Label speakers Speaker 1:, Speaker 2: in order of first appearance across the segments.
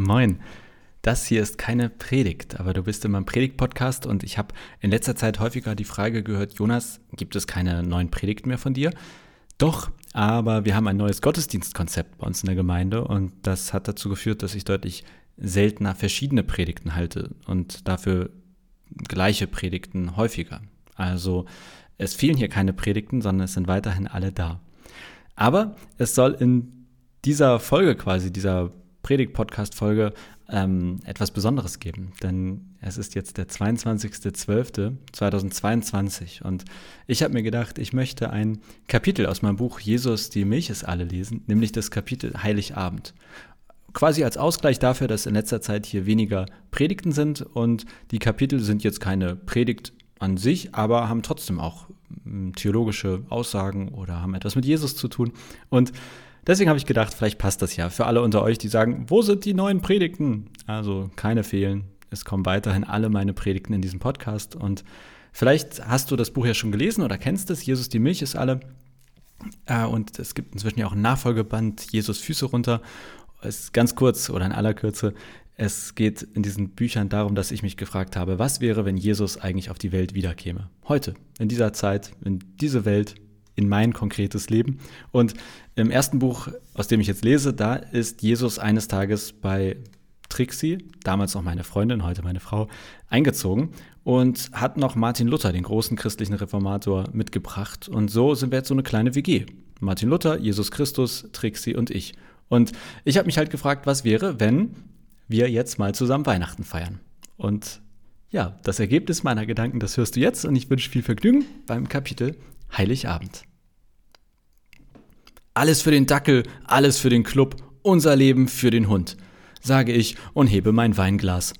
Speaker 1: Moin. Das hier ist keine Predigt, aber du bist in meinem Predigt-Podcast und ich habe in letzter Zeit häufiger die Frage gehört, Jonas, gibt es keine neuen Predigten mehr von dir? Doch, aber wir haben ein neues Gottesdienstkonzept bei uns in der Gemeinde und das hat dazu geführt, dass ich deutlich seltener verschiedene Predigten halte und dafür gleiche Predigten häufiger. Also es fehlen hier keine Predigten, sondern es sind weiterhin alle da. Aber es soll in dieser Folge quasi, dieser Predigt-Podcast-Folge ähm, etwas Besonderes geben. Denn es ist jetzt der 22.12.2022 und ich habe mir gedacht, ich möchte ein Kapitel aus meinem Buch Jesus, die Milch ist alle lesen, nämlich das Kapitel Heiligabend. Quasi als Ausgleich dafür, dass in letzter Zeit hier weniger Predigten sind und die Kapitel sind jetzt keine Predigt an sich, aber haben trotzdem auch hm, theologische Aussagen oder haben etwas mit Jesus zu tun. Und Deswegen habe ich gedacht, vielleicht passt das ja für alle unter euch, die sagen, wo sind die neuen Predigten? Also keine fehlen. Es kommen weiterhin alle meine Predigten in diesem Podcast. Und vielleicht hast du das Buch ja schon gelesen oder kennst es. Jesus, die Milch ist alle. Äh, und es gibt inzwischen ja auch ein Nachfolgeband, Jesus Füße runter. Es ist ganz kurz oder in aller Kürze. Es geht in diesen Büchern darum, dass ich mich gefragt habe, was wäre, wenn Jesus eigentlich auf die Welt wiederkäme? Heute, in dieser Zeit, in diese Welt, in mein konkretes Leben. Und im ersten Buch, aus dem ich jetzt lese, da ist Jesus eines Tages bei Trixie, damals noch meine Freundin, heute meine Frau, eingezogen und hat noch Martin Luther, den großen christlichen Reformator, mitgebracht. Und so sind wir jetzt so eine kleine WG. Martin Luther, Jesus Christus, Trixie und ich. Und ich habe mich halt gefragt, was wäre, wenn wir jetzt mal zusammen Weihnachten feiern. Und ja, das Ergebnis meiner Gedanken, das hörst du jetzt und ich wünsche viel Vergnügen beim Kapitel Heiligabend. Alles für den Dackel, alles für den Club, unser Leben für den Hund, sage ich und hebe mein Weinglas.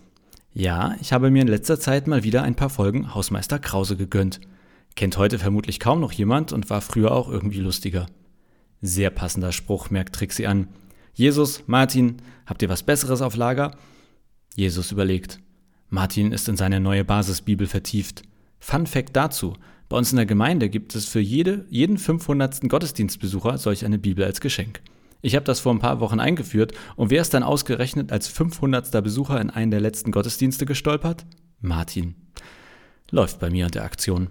Speaker 1: Ja, ich habe mir in letzter Zeit mal wieder ein paar Folgen Hausmeister Krause gegönnt. Kennt heute vermutlich kaum noch jemand und war früher auch irgendwie lustiger. Sehr passender Spruch, merkt Trixie an. Jesus, Martin, habt ihr was Besseres auf Lager? Jesus überlegt. Martin ist in seine neue Basisbibel vertieft. Fun Fact dazu: bei uns in der Gemeinde gibt es für jede, jeden 500. Gottesdienstbesucher solch eine Bibel als Geschenk. Ich habe das vor ein paar Wochen eingeführt und wer ist dann ausgerechnet als 500. Besucher in einen der letzten Gottesdienste gestolpert? Martin. Läuft bei mir an der Aktion.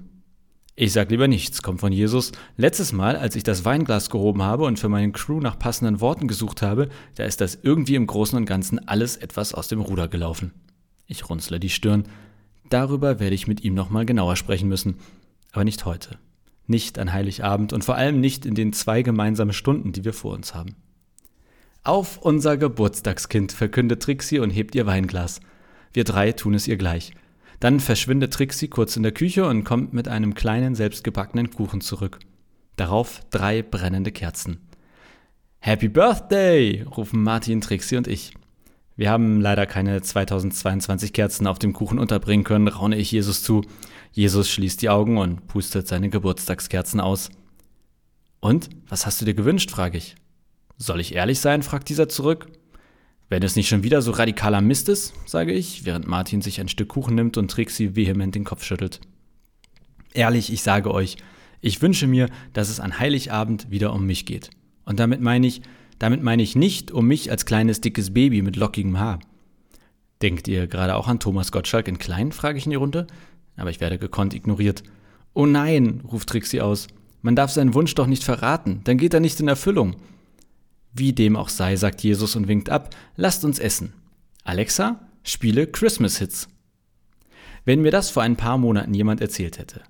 Speaker 1: Ich sag lieber nichts, kommt von Jesus. Letztes Mal, als ich das Weinglas gehoben habe und für meine Crew nach passenden Worten gesucht habe, da ist das irgendwie im Großen und Ganzen alles etwas aus dem Ruder gelaufen. Ich runzle die Stirn. Darüber werde ich mit ihm nochmal genauer sprechen müssen. Aber nicht heute. Nicht an Heiligabend und vor allem nicht in den zwei gemeinsamen Stunden, die wir vor uns haben. Auf unser Geburtstagskind, verkündet Trixie und hebt ihr Weinglas. Wir drei tun es ihr gleich. Dann verschwindet Trixie kurz in der Küche und kommt mit einem kleinen, selbstgebackenen Kuchen zurück. Darauf drei brennende Kerzen. Happy Birthday! rufen Martin, Trixie und ich. Wir haben leider keine 2022 Kerzen auf dem Kuchen unterbringen können, raune ich Jesus zu. Jesus schließt die Augen und pustet seine Geburtstagskerzen aus. Und, was hast du dir gewünscht? frage ich. Soll ich ehrlich sein? fragt dieser zurück. Wenn es nicht schon wieder so radikaler Mist ist, sage ich, während Martin sich ein Stück Kuchen nimmt und Trixie vehement den Kopf schüttelt. Ehrlich, ich sage euch, ich wünsche mir, dass es an Heiligabend wieder um mich geht. Und damit meine ich, damit meine ich nicht um mich als kleines dickes Baby mit lockigem Haar. Denkt ihr gerade auch an Thomas Gottschalk in klein, frage ich in die Runde aber ich werde gekonnt ignoriert. Oh nein, ruft Trixie aus. Man darf seinen Wunsch doch nicht verraten, dann geht er nicht in Erfüllung. Wie dem auch sei, sagt Jesus und winkt ab, lasst uns essen. Alexa, spiele Christmas Hits. Wenn mir das vor ein paar Monaten jemand erzählt hätte.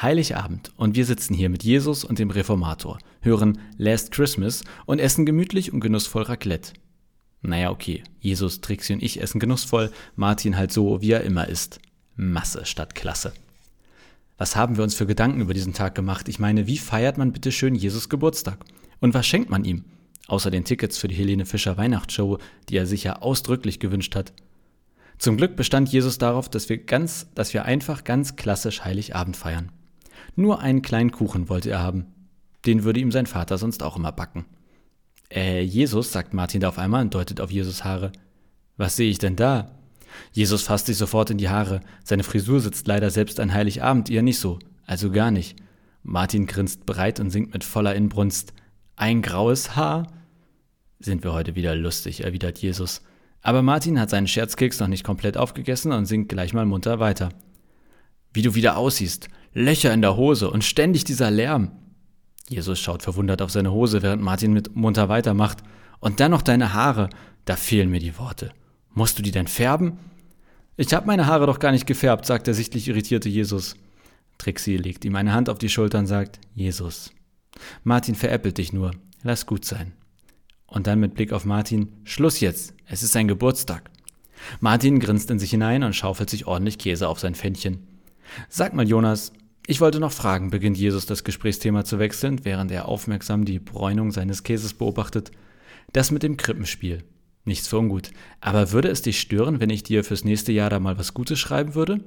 Speaker 1: Heiligabend und wir sitzen hier mit Jesus und dem Reformator, hören Last Christmas und essen gemütlich und genussvoll Raclette. Naja, okay, Jesus, Trixie und ich essen genussvoll, Martin halt so, wie er immer ist. Masse statt Klasse. Was haben wir uns für Gedanken über diesen Tag gemacht? Ich meine, wie feiert man bitte schön Jesus Geburtstag? Und was schenkt man ihm? Außer den Tickets für die Helene Fischer Weihnachtsshow, die er sich ja ausdrücklich gewünscht hat. Zum Glück bestand Jesus darauf, dass wir ganz, dass wir einfach ganz klassisch Heiligabend feiern. Nur einen kleinen Kuchen wollte er haben. Den würde ihm sein Vater sonst auch immer backen. Äh, Jesus, sagt Martin da auf einmal und deutet auf Jesus Haare. Was sehe ich denn da? Jesus fasst sich sofort in die Haare. Seine Frisur sitzt leider selbst an Heiligabend eher nicht so, also gar nicht. Martin grinst breit und singt mit voller Inbrunst. Ein graues Haar? Sind wir heute wieder lustig, erwidert Jesus. Aber Martin hat seinen Scherzkeks noch nicht komplett aufgegessen und singt gleich mal munter weiter. Wie du wieder aussiehst, Löcher in der Hose und ständig dieser Lärm. Jesus schaut verwundert auf seine Hose, während Martin mit munter weitermacht. Und dann noch deine Haare, da fehlen mir die Worte. Musst du die denn färben? Ich hab meine Haare doch gar nicht gefärbt, sagt der sichtlich irritierte Jesus. Trixie legt ihm eine Hand auf die Schulter und sagt, Jesus. Martin veräppelt dich nur, lass gut sein. Und dann mit Blick auf Martin, Schluss jetzt, es ist sein Geburtstag. Martin grinst in sich hinein und schaufelt sich ordentlich Käse auf sein Pfännchen. Sag mal, Jonas, ich wollte noch fragen, beginnt Jesus das Gesprächsthema zu wechseln, während er aufmerksam die Bräunung seines Käses beobachtet. Das mit dem Krippenspiel. Nichts für ungut. Aber würde es dich stören, wenn ich dir fürs nächste Jahr da mal was Gutes schreiben würde?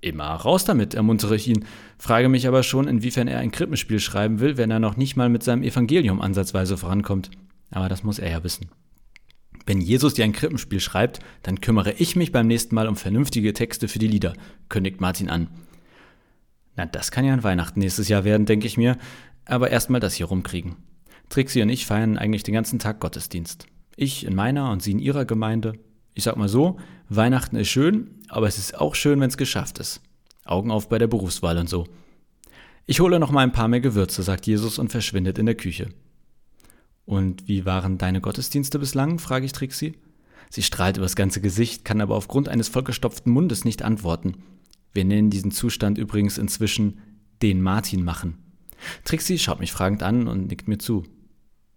Speaker 1: Immer raus damit, ermuntere ich ihn, frage mich aber schon, inwiefern er ein Krippenspiel schreiben will, wenn er noch nicht mal mit seinem Evangelium ansatzweise vorankommt. Aber das muss er ja wissen. Wenn Jesus dir ein Krippenspiel schreibt, dann kümmere ich mich beim nächsten Mal um vernünftige Texte für die Lieder, kündigt Martin an. Na, das kann ja ein Weihnachten nächstes Jahr werden, denke ich mir, aber erstmal das hier rumkriegen. Trixie und ich feiern eigentlich den ganzen Tag Gottesdienst. Ich in meiner und sie in ihrer Gemeinde. Ich sag mal so, Weihnachten ist schön, aber es ist auch schön, wenn es geschafft ist. Augen auf bei der Berufswahl und so. Ich hole noch mal ein paar mehr Gewürze, sagt Jesus und verschwindet in der Küche. Und wie waren deine Gottesdienste bislang? frage ich Trixie. Sie strahlt übers ganze Gesicht, kann aber aufgrund eines vollgestopften Mundes nicht antworten. Wir nennen diesen Zustand übrigens inzwischen den Martin machen. Trixie schaut mich fragend an und nickt mir zu.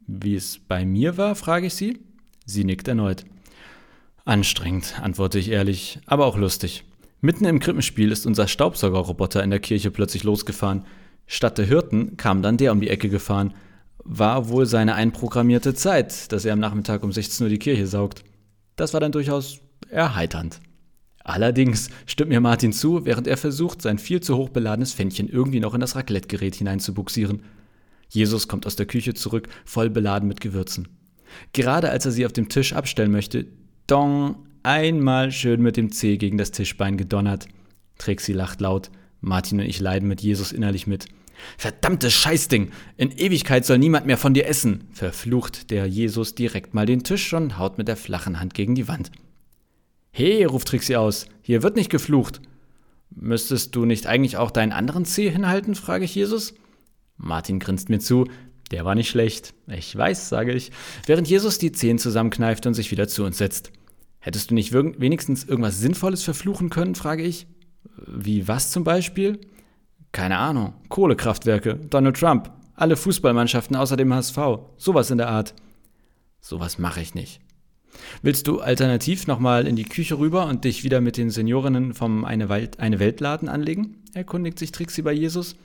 Speaker 1: Wie es bei mir war, frage ich sie. Sie nickt erneut. Anstrengend, antworte ich ehrlich, aber auch lustig. Mitten im Krippenspiel ist unser Staubsaugerroboter in der Kirche plötzlich losgefahren. Statt der Hirten kam dann der um die Ecke gefahren – war wohl seine einprogrammierte Zeit, dass er am Nachmittag um 16 Uhr die Kirche saugt. Das war dann durchaus erheiternd. Allerdings stimmt mir Martin zu, während er versucht, sein viel zu hoch beladenes Fännchen irgendwie noch in das Raclette-Gerät hineinzubuxieren. Jesus kommt aus der Küche zurück, voll beladen mit Gewürzen. Gerade als er sie auf dem Tisch abstellen möchte, dong, einmal schön mit dem Zeh gegen das Tischbein gedonnert. Trixie lacht laut. Martin und ich leiden mit Jesus innerlich mit. Verdammtes Scheißding! In Ewigkeit soll niemand mehr von dir essen! verflucht der Jesus direkt mal den Tisch und haut mit der flachen Hand gegen die Wand. He, ruft Trixie aus, hier wird nicht geflucht. Müsstest du nicht eigentlich auch deinen anderen Zeh hinhalten? frage ich Jesus. Martin grinst mir zu. Der war nicht schlecht. Ich weiß, sage ich, während Jesus die Zehen zusammenkneift und sich wieder zu uns setzt. Hättest du nicht wenigstens irgendwas Sinnvolles verfluchen können? frage ich. Wie was zum Beispiel? Keine Ahnung. Kohlekraftwerke, Donald Trump, alle Fußballmannschaften außer dem HSV. Sowas in der Art. Sowas mache ich nicht. Willst du alternativ nochmal in die Küche rüber und dich wieder mit den Seniorinnen vom Eine, Welt, Eine Weltladen anlegen? erkundigt sich Trixie bei Jesus.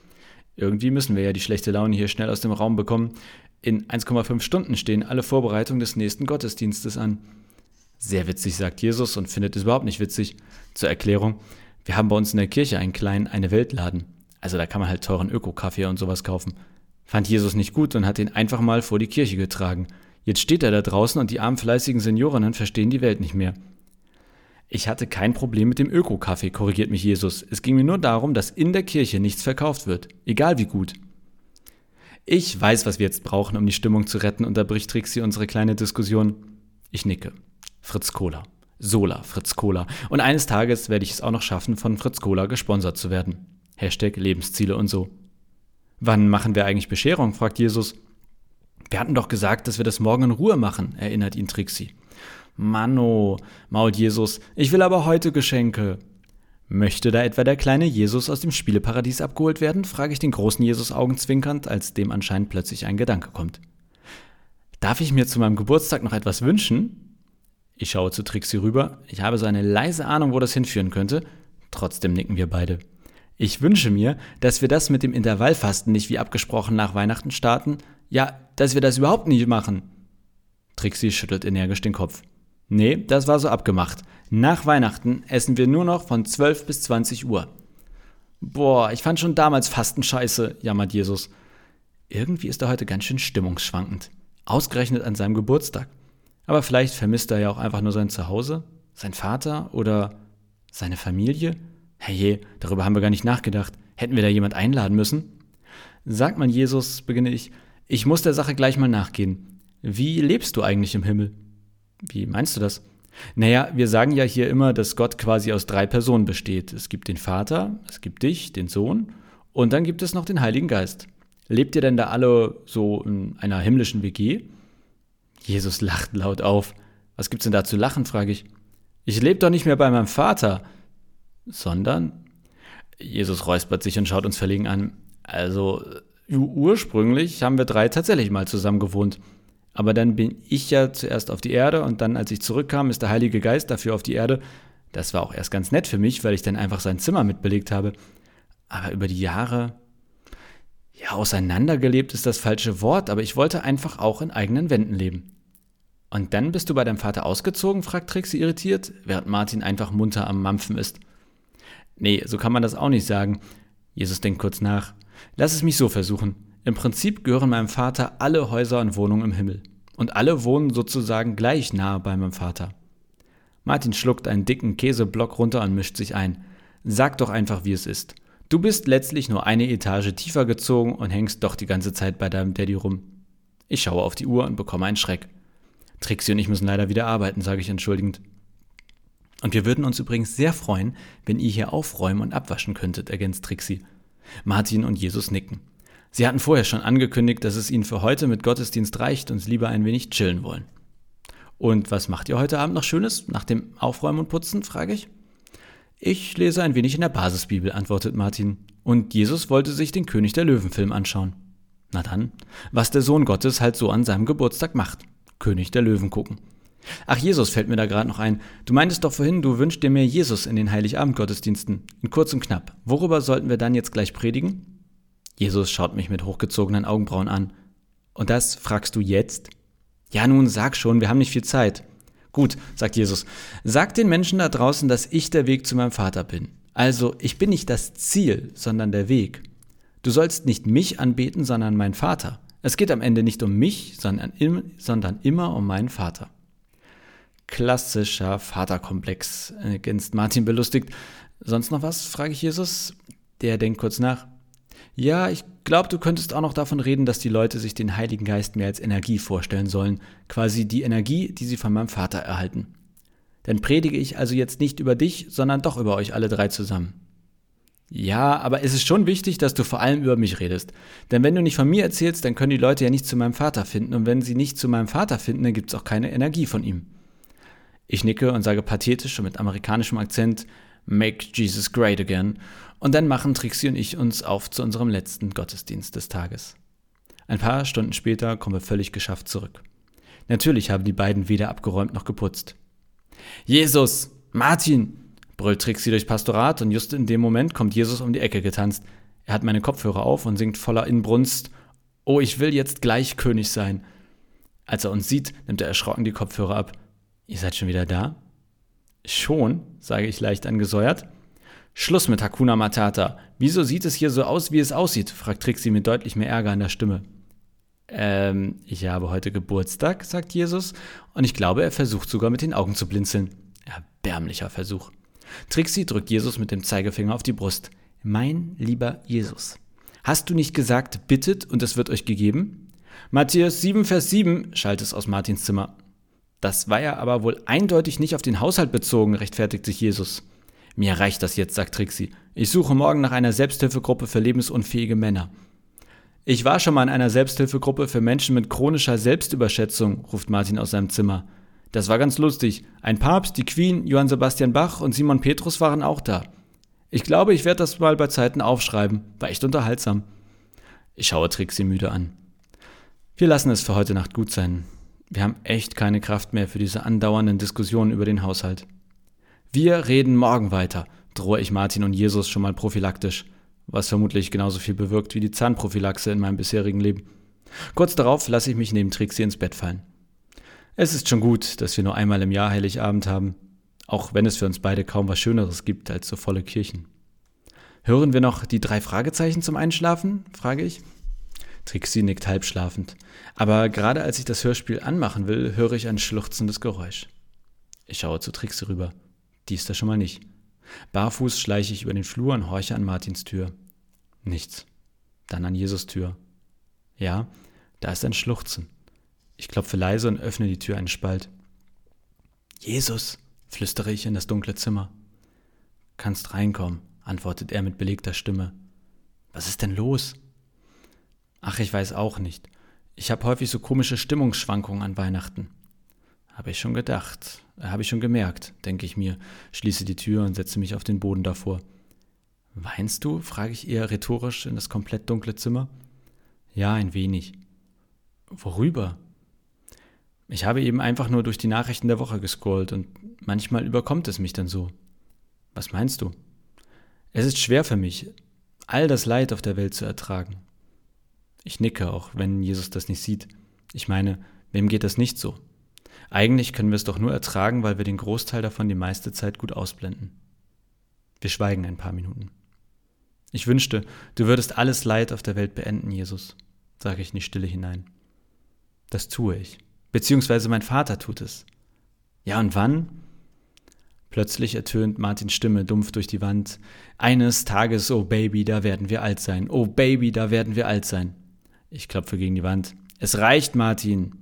Speaker 1: Irgendwie müssen wir ja die schlechte Laune hier schnell aus dem Raum bekommen. In 1,5 Stunden stehen alle Vorbereitungen des nächsten Gottesdienstes an. Sehr witzig, sagt Jesus und findet es überhaupt nicht witzig. Zur Erklärung, wir haben bei uns in der Kirche einen kleinen Eine Weltladen. Also da kann man halt teuren Öko-Kaffee und sowas kaufen. Fand Jesus nicht gut und hat ihn einfach mal vor die Kirche getragen. Jetzt steht er da draußen und die armen fleißigen Seniorinnen verstehen die Welt nicht mehr. Ich hatte kein Problem mit dem Öko-Kaffee, korrigiert mich Jesus. Es ging mir nur darum, dass in der Kirche nichts verkauft wird, egal wie gut. Ich weiß, was wir jetzt brauchen, um die Stimmung zu retten, unterbricht Trixie unsere kleine Diskussion. Ich nicke. Fritz Cola. Sola, Fritz Cola. Und eines Tages werde ich es auch noch schaffen, von Fritz Cola gesponsert zu werden. Hashtag Lebensziele und so. Wann machen wir eigentlich Bescherung? fragt Jesus. Wir hatten doch gesagt, dass wir das morgen in Ruhe machen, erinnert ihn Trixie. Manno, mault Jesus, ich will aber heute Geschenke. Möchte da etwa der kleine Jesus aus dem Spieleparadies abgeholt werden? frage ich den großen Jesus augenzwinkernd, als dem anscheinend plötzlich ein Gedanke kommt. Darf ich mir zu meinem Geburtstag noch etwas wünschen? Ich schaue zu Trixie rüber. Ich habe so eine leise Ahnung, wo das hinführen könnte. Trotzdem nicken wir beide. Ich wünsche mir, dass wir das mit dem Intervallfasten nicht wie abgesprochen nach Weihnachten starten. Ja, dass wir das überhaupt nicht machen. Trixie schüttelt energisch den Kopf. Nee, das war so abgemacht. Nach Weihnachten essen wir nur noch von 12 bis 20 Uhr. Boah, ich fand schon damals Fasten scheiße, jammert Jesus. Irgendwie ist er heute ganz schön stimmungsschwankend. Ausgerechnet an seinem Geburtstag. Aber vielleicht vermisst er ja auch einfach nur sein Zuhause, sein Vater oder seine Familie. Herrje, darüber haben wir gar nicht nachgedacht. Hätten wir da jemand einladen müssen? Sagt man Jesus, beginne ich, ich muss der Sache gleich mal nachgehen. Wie lebst du eigentlich im Himmel? Wie meinst du das? Naja, wir sagen ja hier immer, dass Gott quasi aus drei Personen besteht. Es gibt den Vater, es gibt dich, den Sohn und dann gibt es noch den Heiligen Geist. Lebt ihr denn da alle so in einer himmlischen WG? Jesus lacht laut auf. Was gibt's denn da zu lachen, frage ich. Ich lebe doch nicht mehr bei meinem Vater. Sondern? Jesus räuspert sich und schaut uns verlegen an. Also, ursprünglich haben wir drei tatsächlich mal zusammen gewohnt. Aber dann bin ich ja zuerst auf die Erde und dann, als ich zurückkam, ist der Heilige Geist dafür auf die Erde. Das war auch erst ganz nett für mich, weil ich dann einfach sein Zimmer mitbelegt habe. Aber über die Jahre, ja, auseinandergelebt ist das falsche Wort, aber ich wollte einfach auch in eigenen Wänden leben. Und dann bist du bei deinem Vater ausgezogen? fragt Trixie irritiert, während Martin einfach munter am Mampfen ist. Nee, so kann man das auch nicht sagen. Jesus denkt kurz nach. Lass es mich so versuchen. Im Prinzip gehören meinem Vater alle Häuser und Wohnungen im Himmel. Und alle wohnen sozusagen gleich nahe bei meinem Vater. Martin schluckt einen dicken Käseblock runter und mischt sich ein. Sag doch einfach, wie es ist. Du bist letztlich nur eine Etage tiefer gezogen und hängst doch die ganze Zeit bei deinem Daddy rum. Ich schaue auf die Uhr und bekomme einen Schreck. Trixie und ich müssen leider wieder arbeiten, sage ich entschuldigend. Und wir würden uns übrigens sehr freuen, wenn ihr hier aufräumen und abwaschen könntet, ergänzt Trixie. Martin und Jesus nicken. Sie hatten vorher schon angekündigt, dass es ihnen für heute mit Gottesdienst reicht und sie lieber ein wenig chillen wollen. Und was macht ihr heute Abend noch Schönes nach dem Aufräumen und Putzen, frage ich. Ich lese ein wenig in der Basisbibel, antwortet Martin. Und Jesus wollte sich den König der Löwen-Film anschauen. Na dann, was der Sohn Gottes halt so an seinem Geburtstag macht. König der Löwen gucken. Ach, Jesus fällt mir da gerade noch ein. Du meintest doch vorhin, du wünschst dir mehr Jesus in den Heiligabend-Gottesdiensten. In kurz und knapp. Worüber sollten wir dann jetzt gleich predigen? Jesus schaut mich mit hochgezogenen Augenbrauen an. Und das fragst du jetzt? Ja, nun sag schon, wir haben nicht viel Zeit. Gut, sagt Jesus, sag den Menschen da draußen, dass ich der Weg zu meinem Vater bin. Also, ich bin nicht das Ziel, sondern der Weg. Du sollst nicht mich anbeten, sondern meinen Vater. Es geht am Ende nicht um mich, sondern, sondern immer um meinen Vater. Klassischer Vaterkomplex, ergänzt Martin belustigt. Sonst noch was? frage ich Jesus. Der denkt kurz nach. Ja, ich glaube, du könntest auch noch davon reden, dass die Leute sich den Heiligen Geist mehr als Energie vorstellen sollen, quasi die Energie, die sie von meinem Vater erhalten. Dann predige ich also jetzt nicht über dich, sondern doch über euch alle drei zusammen. Ja, aber es ist schon wichtig, dass du vor allem über mich redest. Denn wenn du nicht von mir erzählst, dann können die Leute ja nicht zu meinem Vater finden. Und wenn sie nicht zu meinem Vater finden, dann gibt es auch keine Energie von ihm. Ich nicke und sage pathetisch und mit amerikanischem Akzent, Make Jesus Great Again. Und dann machen Trixie und ich uns auf zu unserem letzten Gottesdienst des Tages. Ein paar Stunden später kommen wir völlig geschafft zurück. Natürlich haben die beiden weder abgeräumt noch geputzt. Jesus! Martin! brüllt Trixie durch Pastorat und just in dem Moment kommt Jesus um die Ecke getanzt. Er hat meine Kopfhörer auf und singt voller Inbrunst: Oh, ich will jetzt gleich König sein. Als er uns sieht, nimmt er erschrocken die Kopfhörer ab. Ihr seid schon wieder da? Schon, sage ich leicht angesäuert. Schluss mit Hakuna Matata. Wieso sieht es hier so aus, wie es aussieht? fragt Trixie mit deutlich mehr Ärger in der Stimme. Ähm, ich habe heute Geburtstag, sagt Jesus, und ich glaube, er versucht sogar mit den Augen zu blinzeln. Erbärmlicher Versuch. Trixie drückt Jesus mit dem Zeigefinger auf die Brust. Mein lieber Jesus, hast du nicht gesagt, bittet und es wird euch gegeben? Matthäus 7, Vers 7, schallt es aus Martins Zimmer. Das war ja aber wohl eindeutig nicht auf den Haushalt bezogen, rechtfertigt sich Jesus. Mir reicht das jetzt, sagt Trixie. Ich suche morgen nach einer Selbsthilfegruppe für lebensunfähige Männer. Ich war schon mal in einer Selbsthilfegruppe für Menschen mit chronischer Selbstüberschätzung, ruft Martin aus seinem Zimmer. Das war ganz lustig. Ein Papst, die Queen, Johann Sebastian Bach und Simon Petrus waren auch da. Ich glaube, ich werde das mal bei Zeiten aufschreiben. War echt unterhaltsam. Ich schaue Trixie müde an. Wir lassen es für heute Nacht gut sein. Wir haben echt keine Kraft mehr für diese andauernden Diskussionen über den Haushalt. Wir reden morgen weiter, drohe ich Martin und Jesus schon mal prophylaktisch, was vermutlich genauso viel bewirkt wie die Zahnprophylaxe in meinem bisherigen Leben. Kurz darauf lasse ich mich neben Trixie ins Bett fallen. Es ist schon gut, dass wir nur einmal im Jahr Heiligabend haben, auch wenn es für uns beide kaum was Schöneres gibt als so volle Kirchen. Hören wir noch die drei Fragezeichen zum Einschlafen? frage ich. Trixie nickt halbschlafend. Aber gerade als ich das Hörspiel anmachen will, höre ich ein schluchzendes Geräusch. Ich schaue zu Trixie rüber. Die ist da schon mal nicht. Barfuß schleiche ich über den Flur und horche an Martins Tür. Nichts. Dann an Jesus Tür. Ja, da ist ein Schluchzen. Ich klopfe leise und öffne die Tür einen Spalt. Jesus, flüstere ich in das dunkle Zimmer. Kannst reinkommen, antwortet er mit belegter Stimme. Was ist denn los? Ach, ich weiß auch nicht. Ich habe häufig so komische Stimmungsschwankungen an Weihnachten. Habe ich schon gedacht, äh, habe ich schon gemerkt, denke ich mir, schließe die Tür und setze mich auf den Boden davor. Weinst du? frage ich eher rhetorisch in das komplett dunkle Zimmer. Ja, ein wenig. Worüber? Ich habe eben einfach nur durch die Nachrichten der Woche gescrollt und manchmal überkommt es mich dann so. Was meinst du? Es ist schwer für mich, all das Leid auf der Welt zu ertragen. Ich nicke, auch wenn Jesus das nicht sieht. Ich meine, wem geht das nicht so? Eigentlich können wir es doch nur ertragen, weil wir den Großteil davon die meiste Zeit gut ausblenden. Wir schweigen ein paar Minuten. Ich wünschte, du würdest alles Leid auf der Welt beenden, Jesus, sage ich in die Stille hinein. Das tue ich. Beziehungsweise mein Vater tut es. Ja, und wann? Plötzlich ertönt Martins Stimme dumpf durch die Wand. Eines Tages, oh Baby, da werden wir alt sein. Oh Baby, da werden wir alt sein. Ich klopfe gegen die Wand. Es reicht, Martin.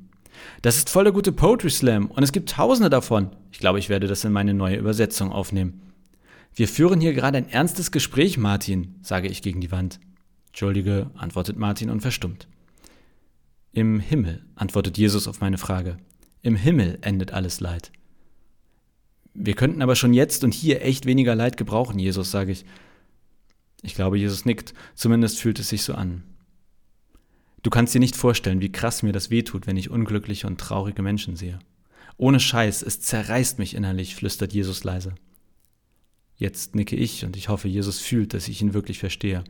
Speaker 1: Das ist voll der gute Poetry Slam und es gibt tausende davon. Ich glaube, ich werde das in meine neue Übersetzung aufnehmen. Wir führen hier gerade ein ernstes Gespräch, Martin, sage ich gegen die Wand. Entschuldige, antwortet Martin und verstummt. Im Himmel, antwortet Jesus auf meine Frage. Im Himmel endet alles Leid. Wir könnten aber schon jetzt und hier echt weniger Leid gebrauchen, Jesus, sage ich. Ich glaube, Jesus nickt, zumindest fühlt es sich so an. Du kannst dir nicht vorstellen, wie krass mir das wehtut, wenn ich unglückliche und traurige Menschen sehe. Ohne Scheiß, es zerreißt mich innerlich, flüstert Jesus leise. Jetzt nicke ich und ich hoffe, Jesus fühlt, dass ich ihn wirklich verstehe.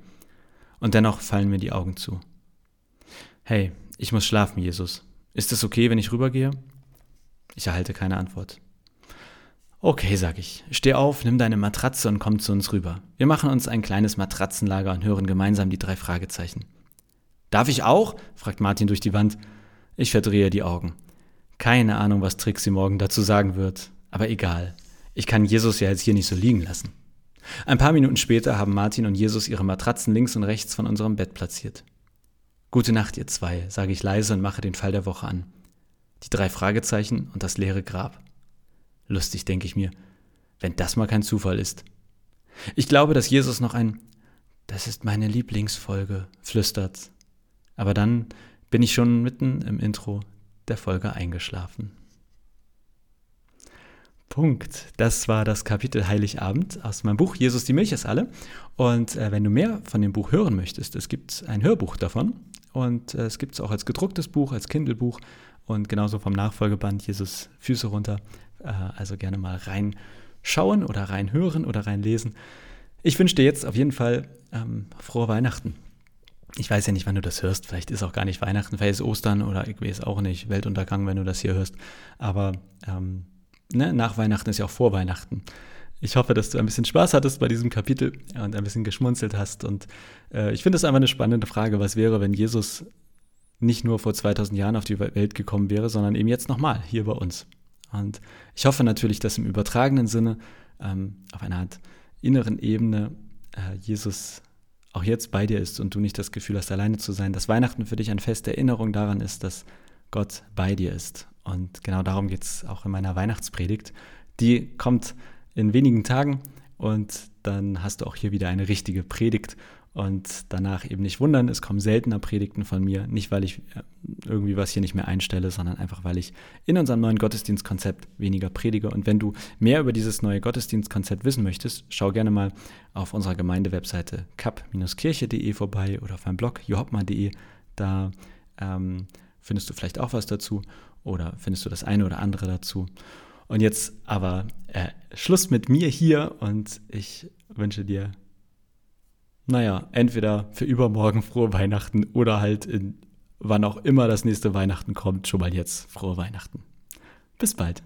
Speaker 1: Und dennoch fallen mir die Augen zu. Hey, ich muss schlafen, Jesus. Ist es okay, wenn ich rübergehe? Ich erhalte keine Antwort. Okay, sag ich. Steh auf, nimm deine Matratze und komm zu uns rüber. Wir machen uns ein kleines Matratzenlager und hören gemeinsam die drei Fragezeichen. Darf ich auch? fragt Martin durch die Wand. Ich verdrehe die Augen. Keine Ahnung, was Trixie morgen dazu sagen wird, aber egal. Ich kann Jesus ja jetzt hier nicht so liegen lassen. Ein paar Minuten später haben Martin und Jesus ihre Matratzen links und rechts von unserem Bett platziert. Gute Nacht, ihr zwei, sage ich leise und mache den Fall der Woche an. Die drei Fragezeichen und das leere Grab. Lustig, denke ich mir, wenn das mal kein Zufall ist. Ich glaube, dass Jesus noch ein Das ist meine Lieblingsfolge flüstert. Aber dann bin ich schon mitten im Intro der Folge eingeschlafen. Punkt. Das war das Kapitel Heiligabend aus meinem Buch Jesus, die Milch ist alle. Und äh, wenn du mehr von dem Buch hören möchtest, es gibt ein Hörbuch davon und äh, es gibt es auch als gedrucktes Buch, als Kindle-Buch und genauso vom Nachfolgeband Jesus Füße runter. Äh, also gerne mal reinschauen oder reinhören oder reinlesen. Ich wünsche dir jetzt auf jeden Fall ähm, frohe Weihnachten. Ich weiß ja nicht, wann du das hörst. Vielleicht ist auch gar nicht Weihnachten, vielleicht ist Ostern oder ich weiß auch nicht, Weltuntergang, wenn du das hier hörst. Aber ähm, ne, nach Weihnachten ist ja auch vor Weihnachten. Ich hoffe, dass du ein bisschen Spaß hattest bei diesem Kapitel und ein bisschen geschmunzelt hast. Und äh, ich finde es einfach eine spannende Frage, was wäre, wenn Jesus nicht nur vor 2000 Jahren auf die Welt gekommen wäre, sondern eben jetzt nochmal hier bei uns. Und ich hoffe natürlich, dass im übertragenen Sinne, ähm, auf einer Art inneren Ebene, äh, Jesus auch jetzt bei dir ist und du nicht das Gefühl hast, alleine zu sein, dass Weihnachten für dich eine feste Erinnerung daran ist, dass Gott bei dir ist. Und genau darum geht es auch in meiner Weihnachtspredigt. Die kommt in wenigen Tagen und dann hast du auch hier wieder eine richtige Predigt und danach eben nicht wundern, es kommen seltener Predigten von mir, nicht weil ich äh, irgendwie was hier nicht mehr einstelle, sondern einfach weil ich in unserem neuen Gottesdienstkonzept weniger predige. Und wenn du mehr über dieses neue Gottesdienstkonzept wissen möchtest, schau gerne mal auf unserer Gemeindewebseite kap-kirche.de vorbei oder auf meinem Blog johopma.de. Da ähm, findest du vielleicht auch was dazu oder findest du das eine oder andere dazu. Und jetzt aber äh, Schluss mit mir hier und ich wünsche dir, naja, entweder für übermorgen frohe Weihnachten oder halt in wann auch immer das nächste Weihnachten kommt, schon mal jetzt frohe Weihnachten. Bis bald.